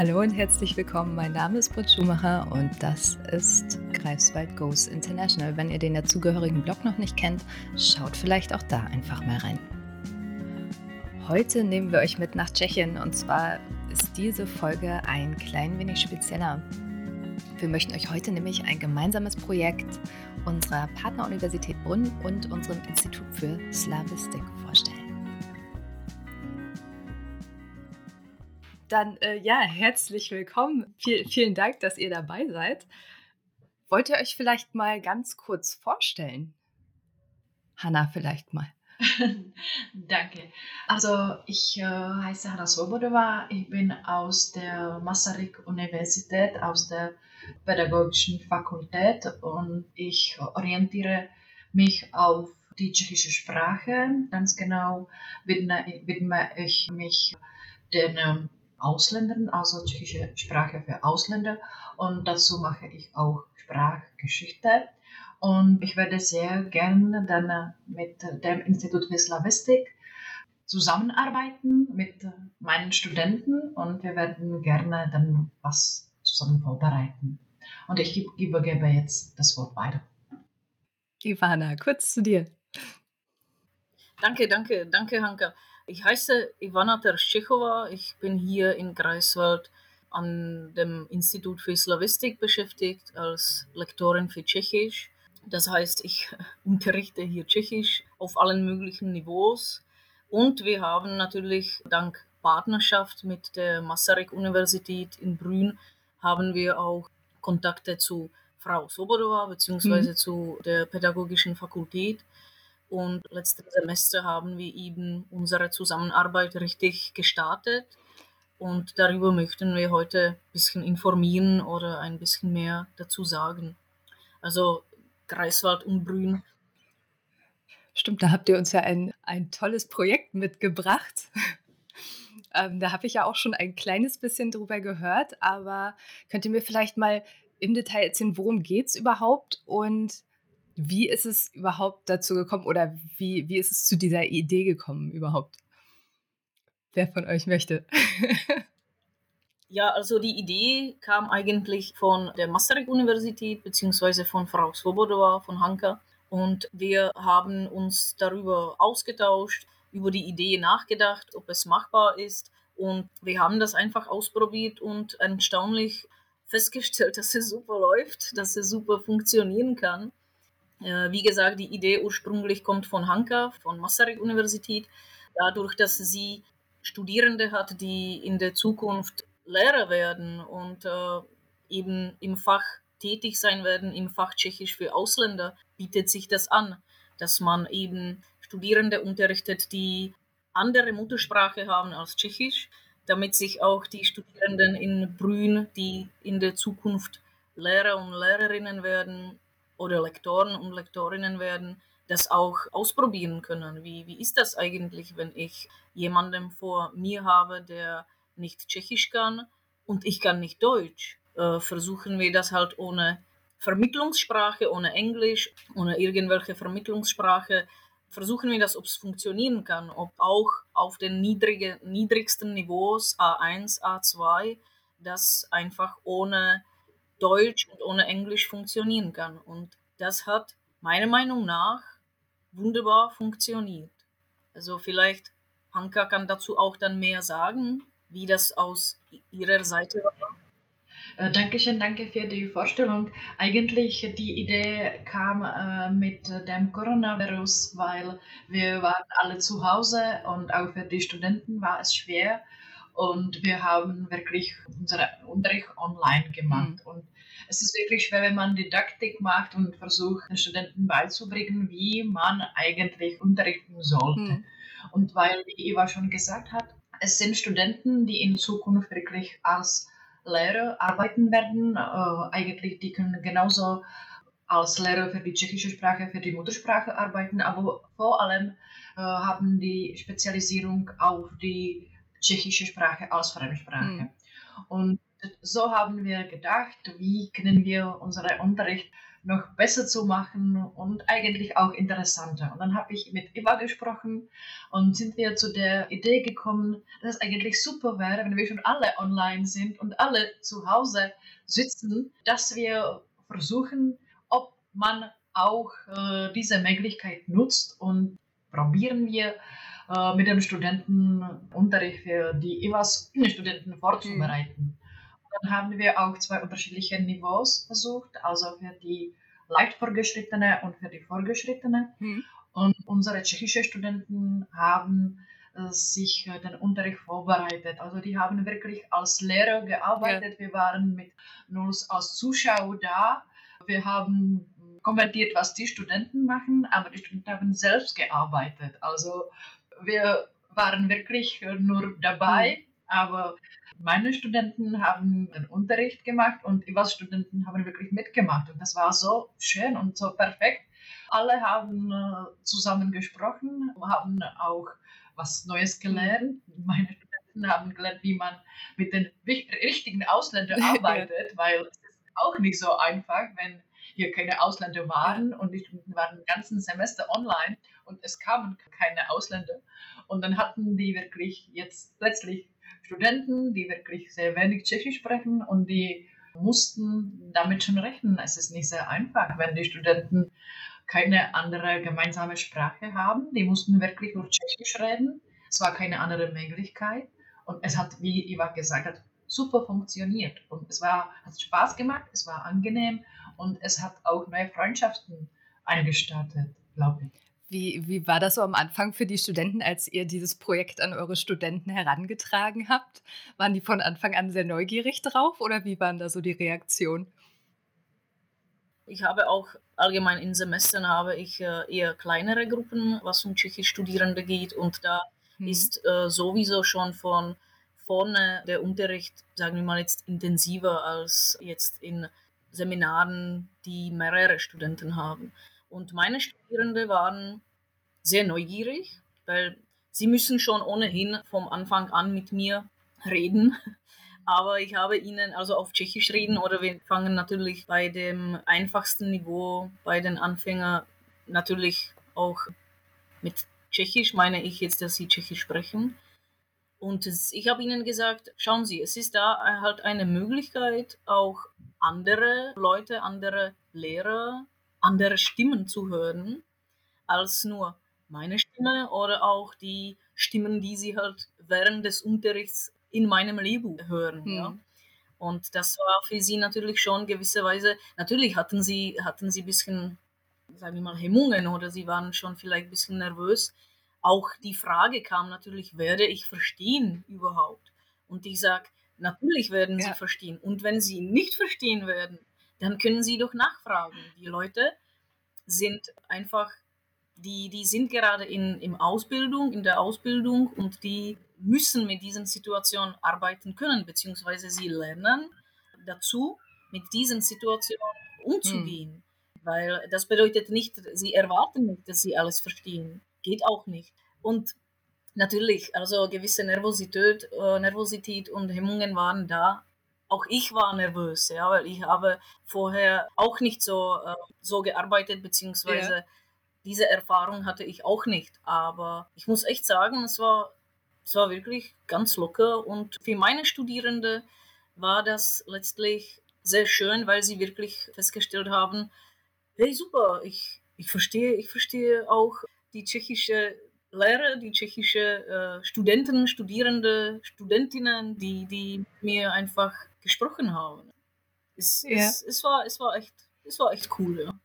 Hallo und herzlich willkommen. Mein Name ist Britt Schumacher und das ist Greifswald Goes International. Wenn ihr den dazugehörigen Blog noch nicht kennt, schaut vielleicht auch da einfach mal rein. Heute nehmen wir euch mit nach Tschechien und zwar ist diese Folge ein klein wenig spezieller. Wir möchten euch heute nämlich ein gemeinsames Projekt unserer Partneruniversität Brunn und unserem Institut für Slavistik vorstellen. Dann äh, ja, herzlich willkommen. Viel, vielen Dank, dass ihr dabei seid. Wollt ihr euch vielleicht mal ganz kurz vorstellen? Hanna, vielleicht mal. Danke. Also ich äh, heiße Hanna Svobodova. Ich bin aus der Masaryk-Universität, aus der Pädagogischen Fakultät und ich orientiere mich auf die tschechische Sprache. Ganz genau widme, widme ich mich den ähm, Ausländern, also tschechische Sprache für Ausländer. Und dazu mache ich auch Sprachgeschichte. Und ich werde sehr gerne dann mit dem Institut für Slavistik zusammenarbeiten mit meinen Studenten und wir werden gerne dann was zusammen vorbereiten. Und ich übergebe jetzt das Wort weiter. Ivana, kurz zu dir. Danke, danke, danke, Hanka. Ich heiße Ivana Terschechova. Ich bin hier in Greifswald an dem Institut für Slavistik beschäftigt als Lektorin für Tschechisch. Das heißt, ich unterrichte hier Tschechisch auf allen möglichen Niveaus. Und wir haben natürlich dank Partnerschaft mit der Masaryk-Universität in Brünn haben wir auch Kontakte zu Frau Sobodova bzw. Mhm. zu der Pädagogischen Fakultät. Und letztes Semester haben wir eben unsere Zusammenarbeit richtig gestartet. Und darüber möchten wir heute ein bisschen informieren oder ein bisschen mehr dazu sagen. Also Greifswald und Brünn. Stimmt, da habt ihr uns ja ein, ein tolles Projekt mitgebracht. ähm, da habe ich ja auch schon ein kleines bisschen drüber gehört, aber könnt ihr mir vielleicht mal im Detail erzählen, worum geht es überhaupt und wie ist es überhaupt dazu gekommen oder wie, wie ist es zu dieser Idee gekommen überhaupt? Wer von euch möchte? ja, also die Idee kam eigentlich von der Masaryk-Universität beziehungsweise von Frau Svobodova von Hanka. Und wir haben uns darüber ausgetauscht, über die Idee nachgedacht, ob es machbar ist. Und wir haben das einfach ausprobiert und erstaunlich festgestellt, dass es super läuft, dass es super funktionieren kann. Äh, wie gesagt, die Idee ursprünglich kommt von Hanka, von Masaryk-Universität. Dadurch, dass sie Studierende hat, die in der Zukunft Lehrer werden und äh, eben im Fach tätig sein werden, im Fach Tschechisch für Ausländer, bietet sich das an, dass man eben Studierende unterrichtet, die andere Muttersprache haben als Tschechisch, damit sich auch die Studierenden in Brünn, die in der Zukunft Lehrer und Lehrerinnen werden, oder Lektoren und Lektorinnen werden, das auch ausprobieren können. Wie, wie ist das eigentlich, wenn ich jemanden vor mir habe, der nicht Tschechisch kann und ich kann nicht Deutsch? Äh, versuchen wir das halt ohne Vermittlungssprache, ohne Englisch, ohne irgendwelche Vermittlungssprache. Versuchen wir das, ob es funktionieren kann, ob auch auf den niedrige, niedrigsten Niveaus A1, A2 das einfach ohne Deutsch und ohne Englisch funktionieren kann. Und das hat meiner Meinung nach wunderbar funktioniert. Also vielleicht Hanka kann dazu auch dann mehr sagen, wie das aus ihrer Seite war. Äh, Dankeschön, danke für die Vorstellung. Eigentlich die Idee kam äh, mit dem Coronavirus, weil wir waren alle zu Hause und auch für die Studenten war es schwer und wir haben wirklich unseren Unterricht online gemacht. Mhm. Und es ist wirklich schwer, wenn man Didaktik macht und versucht, den Studenten beizubringen, wie man eigentlich unterrichten sollte. Mhm. Und weil, wie Eva schon gesagt hat, es sind Studenten, die in Zukunft wirklich als Lehrer arbeiten werden. Äh, eigentlich, die können genauso als Lehrer für die tschechische Sprache, für die Muttersprache arbeiten, aber vor allem äh, haben die Spezialisierung auf die tschechische Sprache als Fremdsprache. Mhm. Und so haben wir gedacht, wie können wir unseren Unterricht noch besser zu machen und eigentlich auch interessanter. Und dann habe ich mit Eva gesprochen und sind wir zu der Idee gekommen, dass es eigentlich super wäre, wenn wir schon alle online sind und alle zu Hause sitzen, dass wir versuchen, ob man auch äh, diese Möglichkeit nutzt und probieren wir äh, mit den Studenten Unterricht für die EWAS-Studenten vorzubereiten. Mhm. Dann haben wir auch zwei unterschiedliche Niveaus versucht, also für die leicht Fortgeschrittene und für die Fortgeschrittene. Mhm. Und unsere tschechischen Studenten haben äh, sich äh, den Unterricht vorbereitet. Also die haben wirklich als Lehrer gearbeitet. Ja. Wir waren mit uns als Zuschauer da. Wir haben kommentiert, was die Studenten machen, aber die Studenten haben selbst gearbeitet. Also wir waren wirklich nur dabei, mhm. aber meine Studenten haben den Unterricht gemacht und Ivas Studenten haben wirklich mitgemacht. Und das war so schön und so perfekt. Alle haben äh, zusammen gesprochen, haben auch was Neues gelernt. Meine Studenten haben gelernt, wie man mit den richtigen Ausländern arbeitet, weil es ist auch nicht so einfach, wenn hier keine Ausländer waren und Studenten waren ein ganzen Semester online und es kamen keine Ausländer. Und dann hatten die wirklich jetzt plötzlich Studenten, die wirklich sehr wenig Tschechisch sprechen und die mussten damit schon rechnen. Es ist nicht sehr einfach, wenn die Studenten keine andere gemeinsame Sprache haben. Die mussten wirklich nur Tschechisch reden. Es war keine andere Möglichkeit. Und es hat, wie Iva gesagt hat, super funktioniert. Und es war, hat Spaß gemacht, es war angenehm und es hat auch neue Freundschaften eingestartet, glaube ich. Wie, wie war das so am Anfang für die Studenten, als ihr dieses Projekt an eure Studenten herangetragen habt? Waren die von Anfang an sehr neugierig drauf oder wie waren da so die Reaktionen? Ich habe auch allgemein in Semestern habe ich äh, eher kleinere Gruppen, was um Tschechisch-Studierende geht und da hm. ist äh, sowieso schon von vorne der Unterricht, sagen wir mal jetzt intensiver als jetzt in Seminaren, die mehrere Studenten haben. Und meine Studierenden waren sehr neugierig, weil sie müssen schon ohnehin vom Anfang an mit mir reden. Aber ich habe ihnen also auf Tschechisch reden oder wir fangen natürlich bei dem einfachsten Niveau bei den Anfängern natürlich auch mit Tschechisch, meine ich jetzt, dass sie Tschechisch sprechen. Und ich habe ihnen gesagt, schauen Sie, es ist da halt eine Möglichkeit, auch andere Leute, andere Lehrer andere Stimmen zu hören, als nur meine Stimme oder auch die Stimmen, die sie halt während des Unterrichts in meinem Leben hören. Hm. Ja. Und das war für sie natürlich schon gewisserweise, natürlich hatten sie, hatten sie ein bisschen, sagen wir mal, Hemmungen oder sie waren schon vielleicht ein bisschen nervös. Auch die Frage kam natürlich, werde ich verstehen überhaupt? Und ich sage, natürlich werden ja. sie verstehen. Und wenn sie nicht verstehen werden, dann können Sie doch nachfragen. Die Leute sind einfach, die, die sind gerade in, in Ausbildung, in der Ausbildung und die müssen mit diesen Situationen arbeiten können, beziehungsweise sie lernen dazu, mit diesen Situationen umzugehen. Hm. Weil das bedeutet nicht, sie erwarten nicht, dass sie alles verstehen. Geht auch nicht. Und natürlich, also gewisse Nervosität, äh, Nervosität und Hemmungen waren da, auch ich war nervös, ja, weil ich habe vorher auch nicht so, äh, so gearbeitet, beziehungsweise ja. diese Erfahrung hatte ich auch nicht. Aber ich muss echt sagen, es war, es war wirklich ganz locker und für meine Studierende war das letztlich sehr schön, weil sie wirklich festgestellt haben, hey super, ich, ich verstehe, ich verstehe auch die tschechische Lehrer, die tschechische äh, Studenten, Studierende, Studentinnen, die, die mir einfach gesprochen haben. Es, ja. es, es, war, es, war echt, es war echt cool, ja.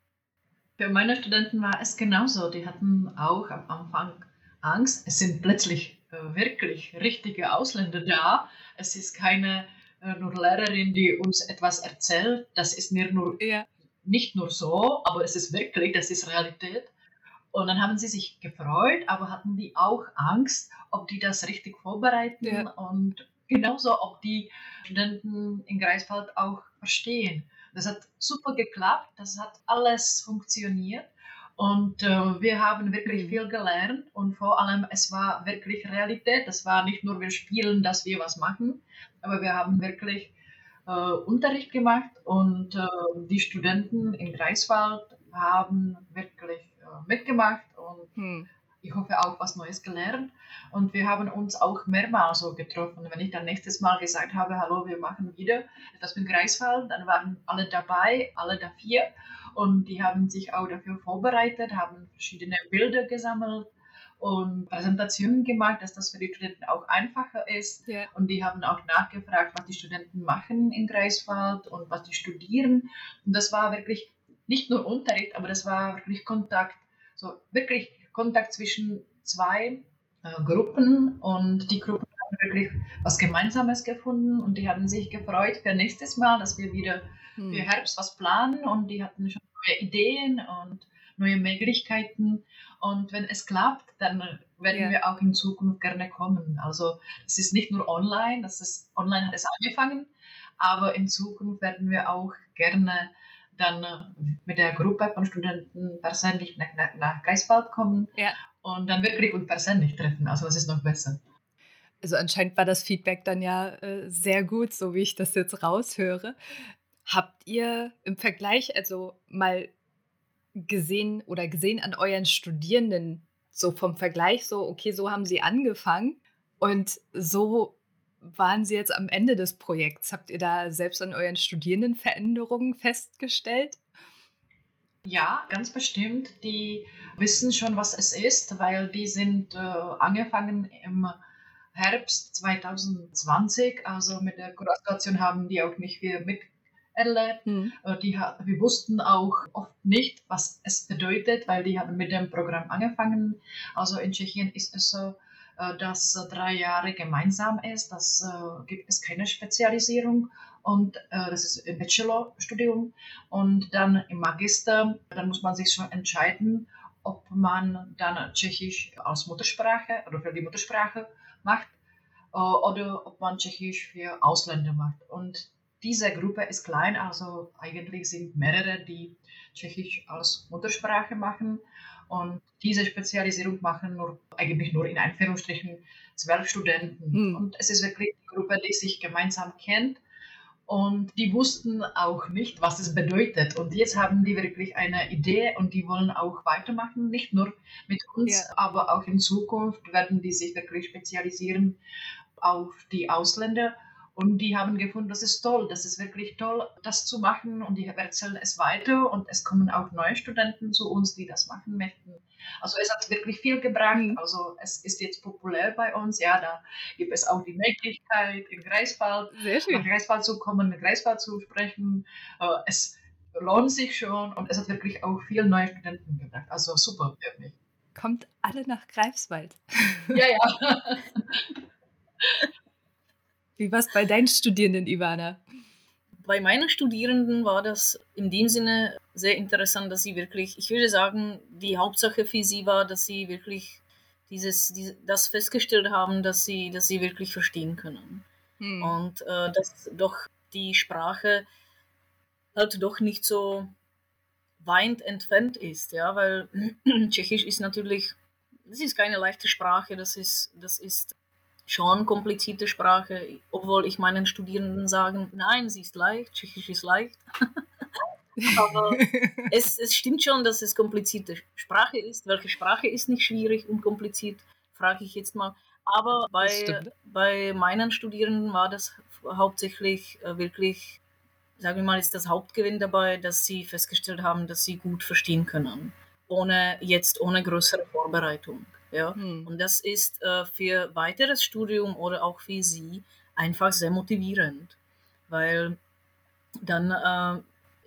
Für meine Studenten war es genauso. Die hatten auch am Anfang Angst. Es sind plötzlich äh, wirklich richtige Ausländer da. Es ist keine äh, nur Lehrerin, die uns etwas erzählt. Das ist mir nur ja. nicht nur so, aber es ist wirklich, das ist Realität. Und dann haben sie sich gefreut, aber hatten die auch Angst, ob die das richtig vorbereiten ja. und genauso, ob die Studenten in Greifswald auch verstehen. Das hat super geklappt, das hat alles funktioniert und äh, wir haben wirklich mhm. viel gelernt und vor allem es war wirklich Realität. Das war nicht nur wir spielen, dass wir was machen, aber wir haben wirklich äh, Unterricht gemacht und äh, die Studenten in Greifswald haben wirklich mitgemacht und hm. ich hoffe auch was Neues gelernt. Und wir haben uns auch mehrmals so getroffen. Wenn ich dann nächstes Mal gesagt habe, hallo, wir machen wieder etwas mit Greifswald, dann waren alle dabei, alle da vier. Und die haben sich auch dafür vorbereitet, haben verschiedene Bilder gesammelt und Präsentationen gemacht, dass das für die Studenten auch einfacher ist. Yeah. Und die haben auch nachgefragt, was die Studenten machen in Greifswald und was die studieren. Und das war wirklich nicht nur Unterricht, aber das war wirklich Kontakt, so wirklich Kontakt zwischen zwei äh, Gruppen und die Gruppen haben wirklich was Gemeinsames gefunden und die haben sich gefreut für nächstes Mal, dass wir wieder hm. für Herbst was planen und die hatten schon neue Ideen und neue Möglichkeiten. Und wenn es klappt, dann werden ja. wir auch in Zukunft gerne kommen. Also es ist nicht nur online, das ist online hat es angefangen, aber in Zukunft werden wir auch gerne dann mit der Gruppe von Studenten persönlich nach, nach, nach Greifswald kommen ja. und dann wirklich und persönlich treffen. Also das ist noch besser. Also anscheinend war das Feedback dann ja äh, sehr gut, so wie ich das jetzt raushöre. Habt ihr im Vergleich also mal gesehen oder gesehen an euren Studierenden, so vom Vergleich, so, okay, so haben sie angefangen und so waren sie jetzt am Ende des Projekts. Habt ihr da selbst an euren Studierenden Veränderungen festgestellt? Ja, ganz bestimmt. Die wissen schon, was es ist, weil die sind äh, angefangen im Herbst 2020, also mit der Kuration haben die auch nicht viel mit erlebt. Mhm. Die, wir wussten auch oft nicht, was es bedeutet, weil die haben mit dem Programm angefangen. Also in Tschechien ist es so, äh, dass drei Jahre gemeinsam ist. Das äh, gibt es keine Spezialisierung und äh, das ist ein Bachelorstudium. Und dann im Magister, dann muss man sich schon entscheiden, ob man dann Tschechisch als Muttersprache oder für die Muttersprache macht oder ob man Tschechisch für Ausländer macht. Und diese Gruppe ist klein, also eigentlich sind mehrere, die Tschechisch als Muttersprache machen. Und diese Spezialisierung machen nur, eigentlich nur in Anführungsstrichen zwölf Studenten. Hm. Und es ist wirklich die Gruppe, die sich gemeinsam kennt. Und die wussten auch nicht, was es bedeutet. Und jetzt haben die wirklich eine Idee und die wollen auch weitermachen, nicht nur mit uns, ja. aber auch in Zukunft werden die sich wirklich spezialisieren auf die Ausländer und die haben gefunden, das ist toll, das ist wirklich toll, das zu machen. Und die erzählen es weiter und es kommen auch neue Studenten zu uns, die das machen möchten. Also es hat wirklich viel gebracht. Mhm. Also es ist jetzt populär bei uns. Ja, da gibt es auch die Möglichkeit, in Greifswald, nach Greifswald zu kommen, in Greifswald zu sprechen. Äh, es lohnt sich schon und es hat wirklich auch viele neue Studenten gebracht. Also super, wirklich. Kommt alle nach Greifswald. Ja, ja. Wie war es bei deinen Studierenden, Ivana? Bei meinen Studierenden war das in dem Sinne sehr interessant, dass sie wirklich, ich würde sagen, die Hauptsache für sie war, dass sie wirklich dieses, diese, das festgestellt haben, dass sie, dass sie wirklich verstehen können. Hm. Und äh, dass doch die Sprache halt doch nicht so weit entfernt ist, ja, weil Tschechisch ist natürlich, das ist keine leichte Sprache, das ist, das ist schon komplizierte Sprache, obwohl ich meinen Studierenden sage, nein, sie ist leicht, Tschechisch ist leicht. Aber es, es stimmt schon, dass es komplizierte Sprache ist. Welche Sprache ist nicht schwierig und kompliziert, frage ich jetzt mal. Aber bei, bei meinen Studierenden war das hauptsächlich äh, wirklich, sagen wir mal, ist das Hauptgewinn dabei, dass sie festgestellt haben, dass sie gut verstehen können, ohne jetzt ohne größere Vorbereitung. Ja? Hm. Und das ist äh, für weiteres Studium oder auch für sie einfach sehr motivierend, weil dann äh,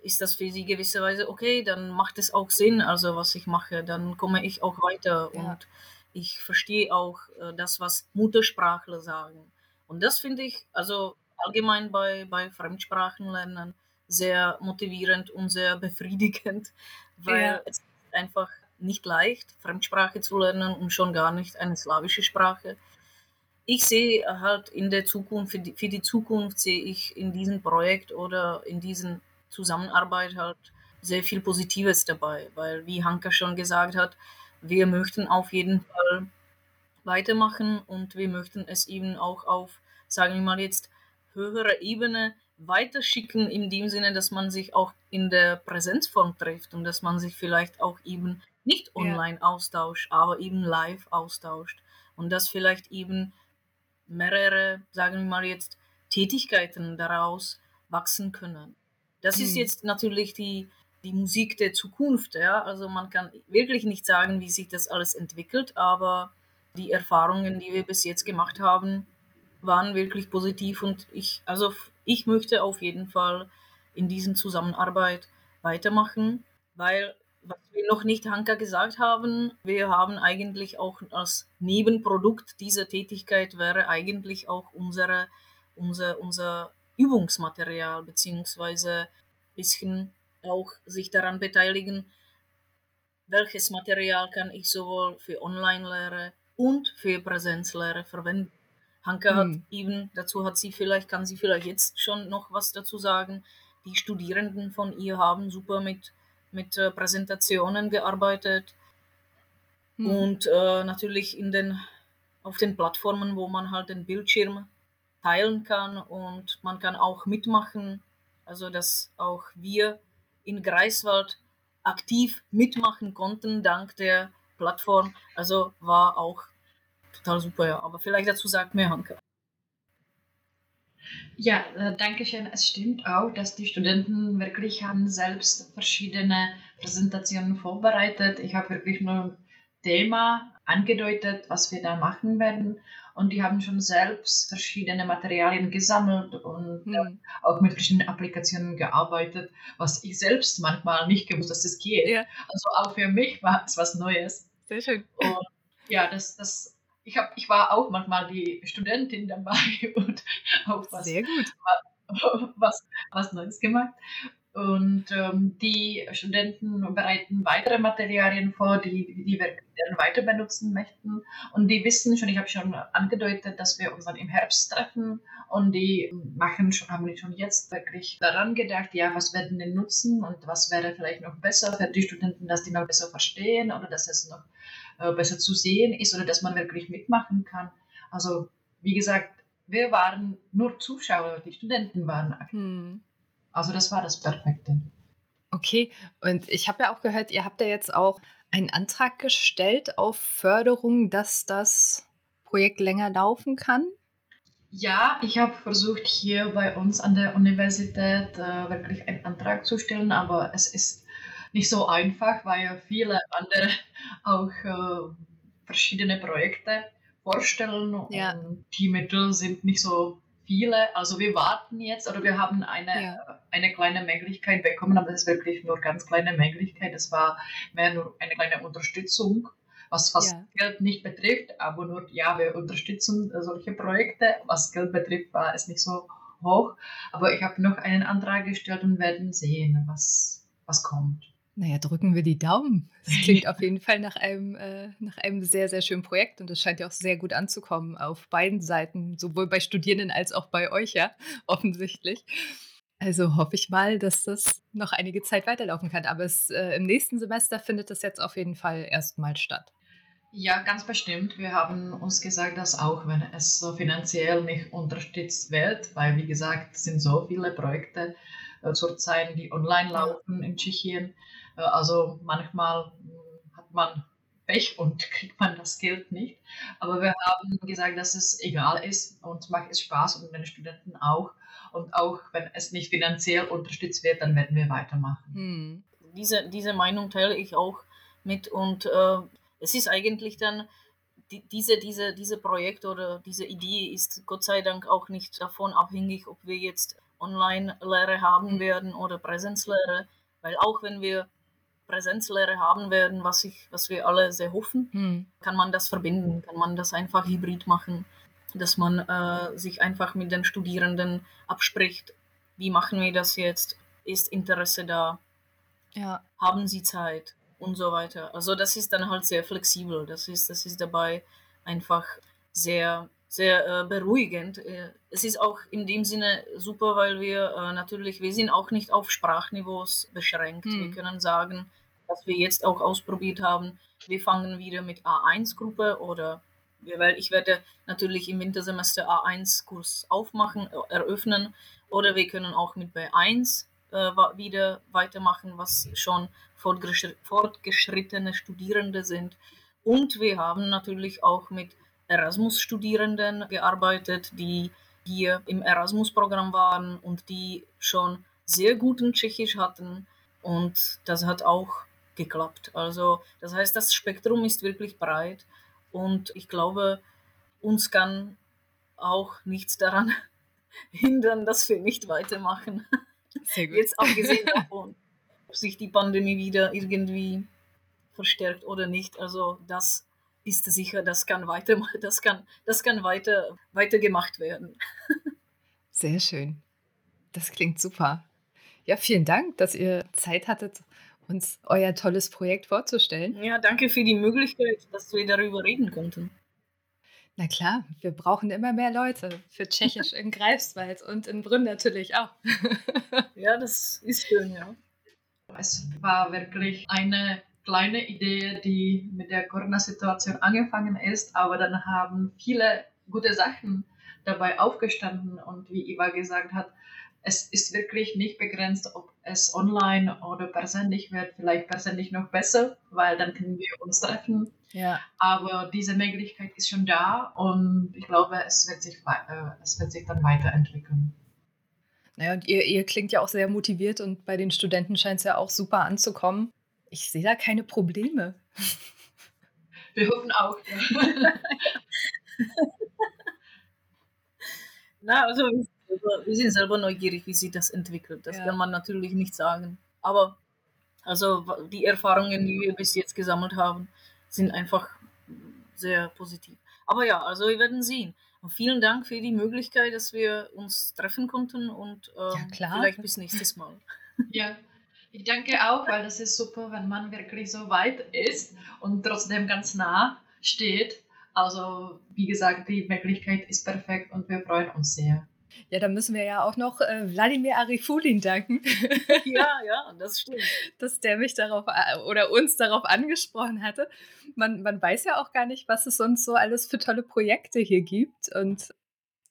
ist das für sie gewisserweise okay, dann macht es auch Sinn, also was ich mache, dann komme ich auch weiter ja. und ich verstehe auch äh, das, was Muttersprachler sagen. Und das finde ich also allgemein bei, bei Fremdsprachenlernen sehr motivierend und sehr befriedigend, weil ja. es einfach nicht leicht, Fremdsprache zu lernen und schon gar nicht eine slawische Sprache. Ich sehe halt in der Zukunft, für die, für die Zukunft sehe ich in diesem Projekt oder in diesen Zusammenarbeit halt sehr viel Positives dabei, weil wie Hanka schon gesagt hat, wir möchten auf jeden Fall weitermachen und wir möchten es eben auch auf, sagen wir mal jetzt, höherer Ebene weiterschicken in dem Sinne, dass man sich auch in der Präsenzform trifft und dass man sich vielleicht auch eben nicht online ja. austauscht, aber eben live austauscht und dass vielleicht eben mehrere, sagen wir mal jetzt, Tätigkeiten daraus wachsen können. Das hm. ist jetzt natürlich die, die Musik der Zukunft. Ja? Also man kann wirklich nicht sagen, wie sich das alles entwickelt, aber die Erfahrungen, die wir bis jetzt gemacht haben, waren wirklich positiv und ich, also ich möchte auf jeden Fall in diesen Zusammenarbeit weitermachen, weil was wir noch nicht Hanka gesagt haben, wir haben eigentlich auch als Nebenprodukt dieser Tätigkeit wäre eigentlich auch unsere, unser, unser Übungsmaterial beziehungsweise ein bisschen auch sich daran beteiligen, welches Material kann ich sowohl für Online-Lehre und für Präsenzlehre verwenden. Hanke hat hm. eben, dazu hat sie vielleicht, kann sie vielleicht jetzt schon noch was dazu sagen. Die Studierenden von ihr haben super mit, mit äh, Präsentationen gearbeitet hm. und äh, natürlich in den, auf den Plattformen, wo man halt den Bildschirm teilen kann und man kann auch mitmachen. Also dass auch wir in Greifswald aktiv mitmachen konnten dank der Plattform. Also war auch total super, ja. Aber vielleicht dazu sagt mir Hanke. Ja, äh, danke schön. Es stimmt auch, dass die Studenten wirklich haben selbst verschiedene Präsentationen vorbereitet. Ich habe wirklich nur ein Thema angedeutet, was wir da machen werden. Und die haben schon selbst verschiedene Materialien gesammelt und hm. auch mit verschiedenen Applikationen gearbeitet, was ich selbst manchmal nicht gewusst, dass das geht. Ja. Also auch für mich war es was Neues. Sehr schön. Und ja, das, das ich, hab, ich war auch manchmal die Studentin dabei und auch was, Sehr gut. was, was Neues gemacht. Und ähm, die Studenten bereiten weitere Materialien vor, die, die wir dann weiter benutzen möchten. Und die wissen schon, ich habe schon angedeutet, dass wir uns dann im Herbst treffen. Und die machen schon, haben schon jetzt wirklich daran gedacht, ja, was werden die nutzen und was wäre vielleicht noch besser für die Studenten, dass die noch besser verstehen oder dass es noch besser zu sehen ist oder dass man wirklich mitmachen kann. Also, wie gesagt, wir waren nur Zuschauer, die Studenten waren aktiv. Hm. Also das war das Perfekte. Okay, und ich habe ja auch gehört, ihr habt ja jetzt auch einen Antrag gestellt auf Förderung, dass das Projekt länger laufen kann. Ja, ich habe versucht, hier bei uns an der Universität äh, wirklich einen Antrag zu stellen, aber es ist nicht so einfach, weil viele andere auch äh, verschiedene Projekte vorstellen ja. und die Mittel sind nicht so viele. Also wir warten jetzt oder wir haben eine, ja. eine kleine Möglichkeit bekommen, aber das ist wirklich nur ganz kleine Möglichkeit. Das war mehr nur eine kleine Unterstützung, was fast ja. Geld nicht betrifft, aber nur, ja, wir unterstützen solche Projekte. Was Geld betrifft, war es nicht so hoch. Aber ich habe noch einen Antrag gestellt und werden sehen, was, was kommt. Naja, drücken wir die Daumen. Das klingt auf jeden Fall nach einem, äh, nach einem sehr, sehr schönen Projekt und es scheint ja auch sehr gut anzukommen auf beiden Seiten, sowohl bei Studierenden als auch bei euch, ja, offensichtlich. Also hoffe ich mal, dass das noch einige Zeit weiterlaufen kann. Aber es, äh, im nächsten Semester findet das jetzt auf jeden Fall erstmal statt. Ja, ganz bestimmt. Wir haben uns gesagt, dass auch wenn es so finanziell nicht unterstützt wird, weil wie gesagt, es sind so viele Projekte äh, zurzeit, die online laufen in Tschechien, also manchmal hm, hat man Pech und kriegt man das Geld nicht. Aber wir haben gesagt, dass es egal ist und macht es Spaß und den Studenten auch. Und auch wenn es nicht finanziell unterstützt wird, dann werden wir weitermachen. Hm. Diese, diese Meinung teile ich auch mit und äh, es ist eigentlich dann, die, diese, diese, diese Projekt oder diese Idee ist Gott sei Dank auch nicht davon abhängig, ob wir jetzt Online-Lehre haben hm. werden oder Präsenzlehre, weil auch wenn wir Präsenzlehre haben werden, was, ich, was wir alle sehr hoffen, hm. kann man das verbinden, kann man das einfach hybrid machen, dass man äh, sich einfach mit den Studierenden abspricht, wie machen wir das jetzt, ist Interesse da, ja. haben sie Zeit? Und so weiter. Also das ist dann halt sehr flexibel, das ist, das ist dabei einfach sehr sehr äh, beruhigend. Äh, es ist auch in dem Sinne super, weil wir äh, natürlich, wir sind auch nicht auf Sprachniveaus beschränkt. Hm. Wir können sagen, was wir jetzt auch ausprobiert haben, wir fangen wieder mit A1-Gruppe oder weil ich werde natürlich im Wintersemester A1-Kurs aufmachen, äh, eröffnen oder wir können auch mit B1 äh, wieder weitermachen, was schon fortgeschrittene Studierende sind. Und wir haben natürlich auch mit Erasmus-Studierenden gearbeitet, die hier im Erasmus-Programm waren und die schon sehr guten Tschechisch hatten. Und das hat auch geklappt. Also das heißt, das Spektrum ist wirklich breit und ich glaube, uns kann auch nichts daran hindern, dass wir nicht weitermachen. Sehr gut. Jetzt abgesehen davon, ob sich die Pandemie wieder irgendwie verstärkt oder nicht. Also das ist sicher, das kann weiter, das kann, das kann weiter, weiter gemacht werden. Sehr schön. Das klingt super. Ja, vielen Dank, dass ihr Zeit hattet, uns euer tolles Projekt vorzustellen. Ja, danke für die Möglichkeit, dass wir darüber reden konnten. Na klar, wir brauchen immer mehr Leute für Tschechisch in Greifswald und in Brünn natürlich auch. ja, das ist schön, ja. Es war wirklich eine kleine Idee, die mit der Corona-Situation angefangen ist, aber dann haben viele gute Sachen dabei aufgestanden und wie Iva gesagt hat, es ist wirklich nicht begrenzt, ob es online oder persönlich wird, vielleicht persönlich noch besser, weil dann können wir uns treffen. Ja. Aber diese Möglichkeit ist schon da und ich glaube, es wird sich, äh, es wird sich dann weiterentwickeln. Naja, und ihr, ihr klingt ja auch sehr motiviert und bei den Studenten scheint es ja auch super anzukommen. Ich sehe da keine Probleme. Wir hoffen auch. Ja. Na, also wir sind selber neugierig, wie sich das entwickelt. Das ja. kann man natürlich nicht sagen. Aber also die Erfahrungen, die wir bis jetzt gesammelt haben, sind einfach sehr positiv. Aber ja, also wir werden sehen. Und vielen Dank für die Möglichkeit, dass wir uns treffen konnten und ähm, ja, vielleicht bis nächstes Mal. Ja, ich danke auch, weil das ist super, wenn man wirklich so weit ist und trotzdem ganz nah steht. Also wie gesagt, die Möglichkeit ist perfekt und wir freuen uns sehr. Ja, da müssen wir ja auch noch äh, Wladimir Arifulin danken. ja, ja, das stimmt. Dass der mich darauf äh, oder uns darauf angesprochen hatte. Man, man weiß ja auch gar nicht, was es sonst so alles für tolle Projekte hier gibt. Und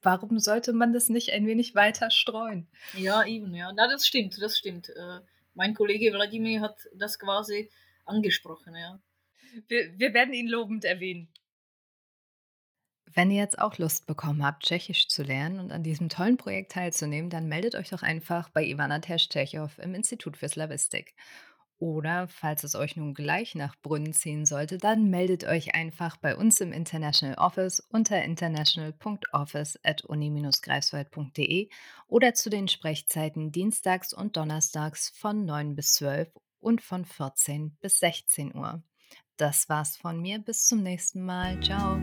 warum sollte man das nicht ein wenig weiter streuen? Ja, eben, ja. Na, das stimmt, das stimmt. Äh, mein Kollege Wladimir hat das quasi angesprochen, ja. Wir, wir werden ihn lobend erwähnen. Wenn ihr jetzt auch Lust bekommen habt, Tschechisch zu lernen und an diesem tollen Projekt teilzunehmen, dann meldet euch doch einfach bei Ivana Tesch-Tschechow im Institut für Slavistik. Oder falls es euch nun gleich nach Brünn ziehen sollte, dann meldet euch einfach bei uns im International Office unter international.office.uni-greifswald.de oder zu den Sprechzeiten dienstags und donnerstags von 9 bis 12 und von 14 bis 16 Uhr. Das war's von mir. Bis zum nächsten Mal. Ciao.